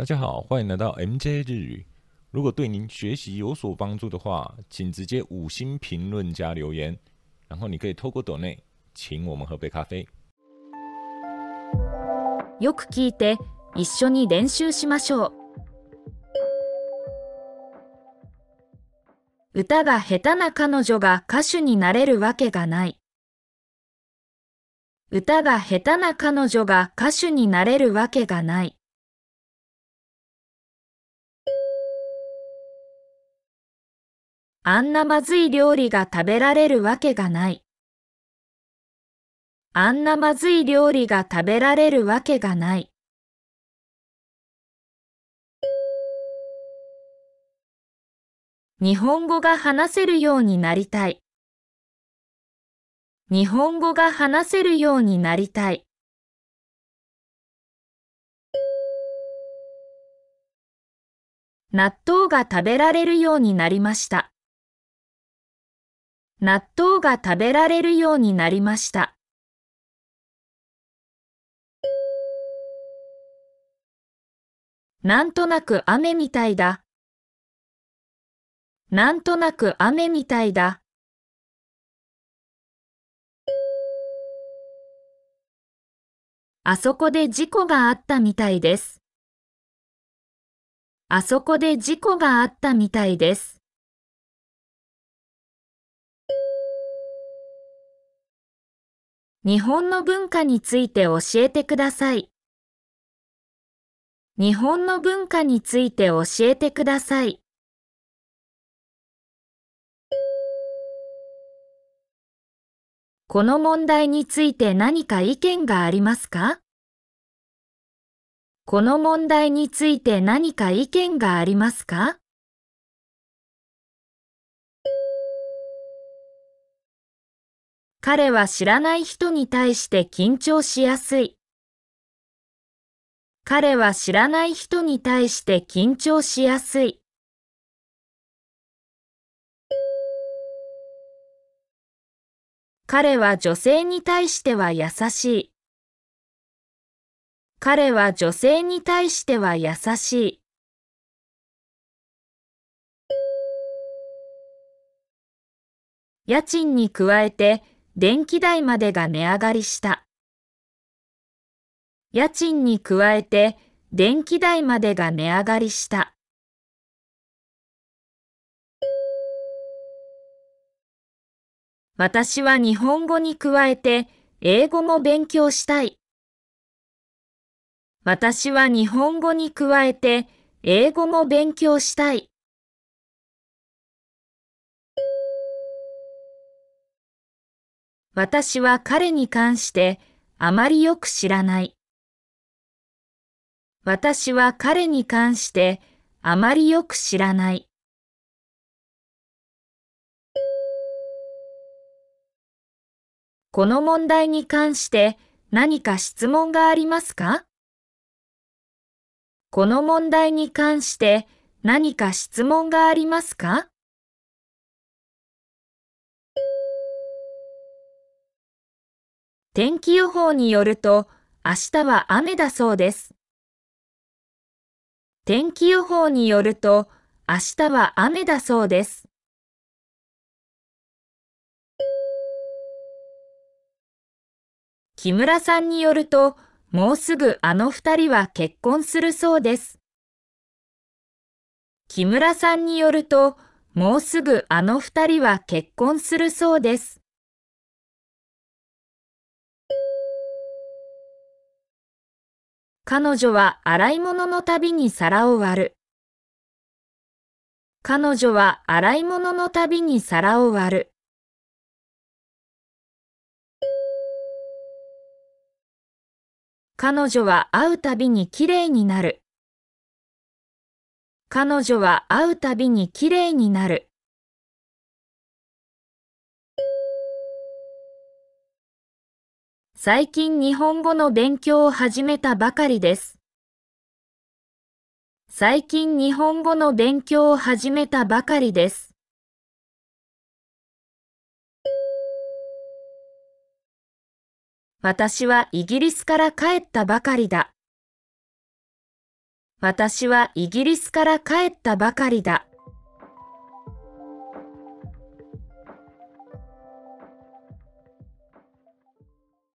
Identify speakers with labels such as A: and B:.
A: 大家好，欢迎来到 MJ 日语。如果对您学习有所帮助的话，请直接五星评论加留言，然后你可以透过抖内请我们喝杯咖啡。
B: よく聞いて一緒に練習しましょう。歌が下手な彼女が歌手になれるわけがない。歌が下手な彼女が歌手になれるわけがない。あんなまずい料理が食べられるわけがない。あんなまずい料理が食べられるわけがない。日本語が話せるようになりたい。日本語が話せるようになりたい。納豆が食べられるようになりました。納豆が食べられるようになりました。なんとなく雨みたいだ。なんとなく雨みたいだ。あそこで事故があったみたいです。あそこで事故があったみたいです。日本の文化について教えてください。日本の文化について教えてください。この問題について何か意見がありますか？この問題について何か意見がありますか？彼は知らない人に対して緊張しやすい。彼は知らない人に対して緊張しやすい。彼は女性に対しては優しい。彼は女性に対しては優しい。家賃に加えて電気代までが値上がりした。家賃に加えて電気代までが値上がりした。私は日本語に加えて英語も勉強したい。私は日本語に加えて英語も勉強したい。私は彼に関してあまりよく知らない。私は彼に関してあまりよく知らない。この問題に関して何か質問がありますか？この問題に関して何か質問がありますか？天気予報によると明日は雨だそうです。天気予報によると明日は雨だそうです。木村さんによるともうすぐあの二人は結婚するそうです。木村さんによるともうすぐあの二人は結婚するそうです。彼女は洗い物のたびに皿を割る。彼女は洗い物のたびに皿を割る。彼女は会うたびにきれいになる。彼女は会うたびにきれいになる。最近日本語の勉強を始めたばかりです。最近日本語の勉強を始めたばかりです。私はイギリスから帰ったばかりだ。私はイギリスから帰ったばかりだ。